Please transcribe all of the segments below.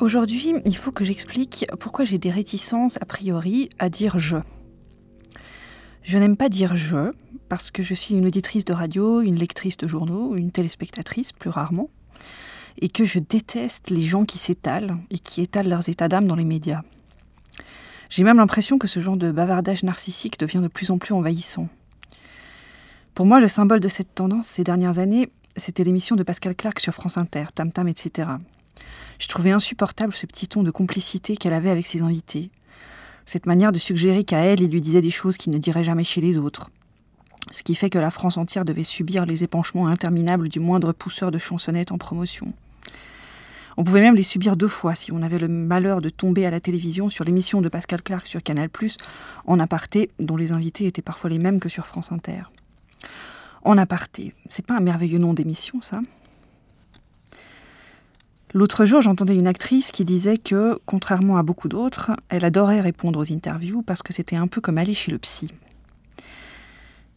Aujourd'hui, il faut que j'explique pourquoi j'ai des réticences a priori à dire je. Je n'aime pas dire je, parce que je suis une auditrice de radio, une lectrice de journaux, une téléspectatrice plus rarement, et que je déteste les gens qui s'étalent et qui étalent leurs états d'âme dans les médias. J'ai même l'impression que ce genre de bavardage narcissique devient de plus en plus envahissant. Pour moi, le symbole de cette tendance ces dernières années, c'était l'émission de Pascal Clark sur France Inter, Tam Tam, etc. Je trouvais insupportable ce petit ton de complicité qu'elle avait avec ses invités. Cette manière de suggérer qu'à elle, il lui disait des choses qu'il ne dirait jamais chez les autres. Ce qui fait que la France entière devait subir les épanchements interminables du moindre pousseur de chansonnettes en promotion. On pouvait même les subir deux fois si on avait le malheur de tomber à la télévision sur l'émission de Pascal Clark sur Canal+, en aparté, dont les invités étaient parfois les mêmes que sur France Inter. En aparté, c'est pas un merveilleux nom d'émission, ça L'autre jour, j'entendais une actrice qui disait que, contrairement à beaucoup d'autres, elle adorait répondre aux interviews parce que c'était un peu comme aller chez le psy.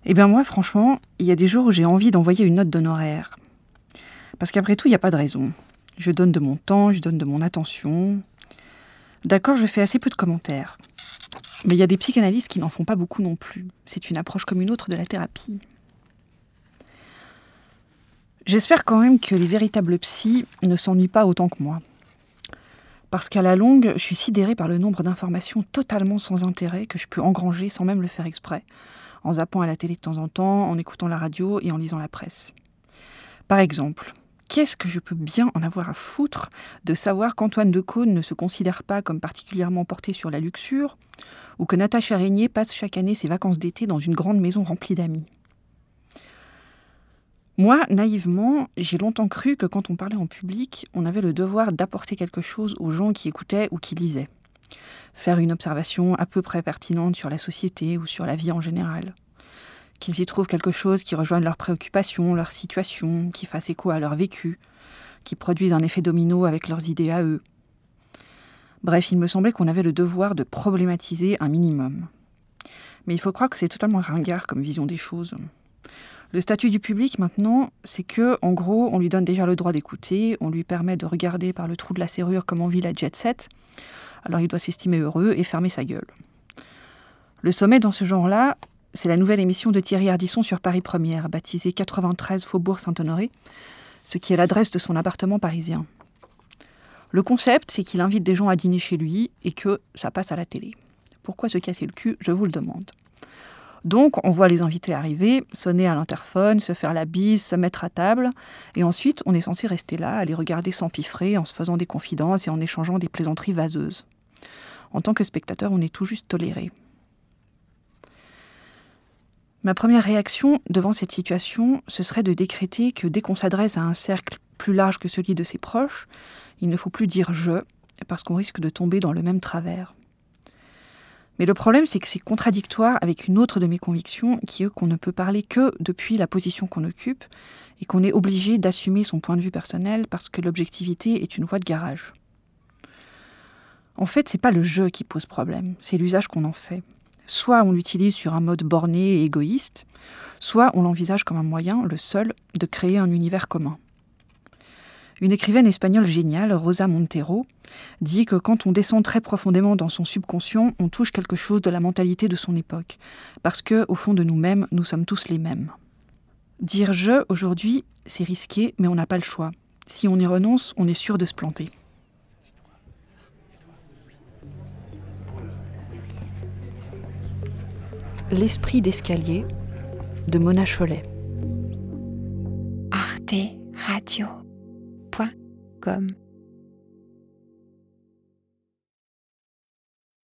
Eh bien moi, franchement, il y a des jours où j'ai envie d'envoyer une note d'honoraire. Parce qu'après tout, il n'y a pas de raison. Je donne de mon temps, je donne de mon attention. D'accord, je fais assez peu de commentaires. Mais il y a des psychanalystes qui n'en font pas beaucoup non plus. C'est une approche comme une autre de la thérapie. J'espère quand même que les véritables psys ne s'ennuient pas autant que moi. Parce qu'à la longue, je suis sidérée par le nombre d'informations totalement sans intérêt que je peux engranger sans même le faire exprès, en zappant à la télé de temps en temps, en écoutant la radio et en lisant la presse. Par exemple, qu'est-ce que je peux bien en avoir à foutre de savoir qu'Antoine Decaune ne se considère pas comme particulièrement porté sur la luxure, ou que Natacha Régnier passe chaque année ses vacances d'été dans une grande maison remplie d'amis? Moi, naïvement, j'ai longtemps cru que quand on parlait en public, on avait le devoir d'apporter quelque chose aux gens qui écoutaient ou qui lisaient. Faire une observation à peu près pertinente sur la société ou sur la vie en général qu'ils y trouvent quelque chose qui rejoigne leurs préoccupations, leur situation, qui fasse écho à leur vécu, qui produise un effet domino avec leurs idées à eux. Bref, il me semblait qu'on avait le devoir de problématiser un minimum. Mais il faut croire que c'est totalement ringard comme vision des choses. Le statut du public maintenant, c'est que, en gros, on lui donne déjà le droit d'écouter, on lui permet de regarder par le trou de la serrure comment vit la jet set, alors il doit s'estimer heureux et fermer sa gueule. Le sommet dans ce genre-là, c'est la nouvelle émission de Thierry Ardisson sur Paris Première, baptisée 93 Faubourg Saint-Honoré, ce qui est l'adresse de son appartement parisien. Le concept, c'est qu'il invite des gens à dîner chez lui et que ça passe à la télé. Pourquoi se casser le cul? Je vous le demande. Donc, on voit les invités arriver, sonner à l'interphone, se faire la bise, se mettre à table, et ensuite, on est censé rester là, à les regarder s'empiffrer en se faisant des confidences et en échangeant des plaisanteries vaseuses. En tant que spectateur, on est tout juste toléré. Ma première réaction devant cette situation, ce serait de décréter que dès qu'on s'adresse à un cercle plus large que celui de ses proches, il ne faut plus dire je, parce qu'on risque de tomber dans le même travers. Mais le problème, c'est que c'est contradictoire avec une autre de mes convictions, qui est qu'on ne peut parler que depuis la position qu'on occupe, et qu'on est obligé d'assumer son point de vue personnel parce que l'objectivité est une voie de garage. En fait, c'est pas le jeu qui pose problème, c'est l'usage qu'on en fait. Soit on l'utilise sur un mode borné et égoïste, soit on l'envisage comme un moyen, le seul, de créer un univers commun. Une écrivaine espagnole géniale, Rosa Montero, dit que quand on descend très profondément dans son subconscient, on touche quelque chose de la mentalité de son époque, parce que, au fond de nous-mêmes, nous sommes tous les mêmes. Dire je aujourd'hui, c'est risqué, mais on n'a pas le choix. Si on y renonce, on est sûr de se planter. L'esprit d'escalier de Mona Cholet. Arte Radio. только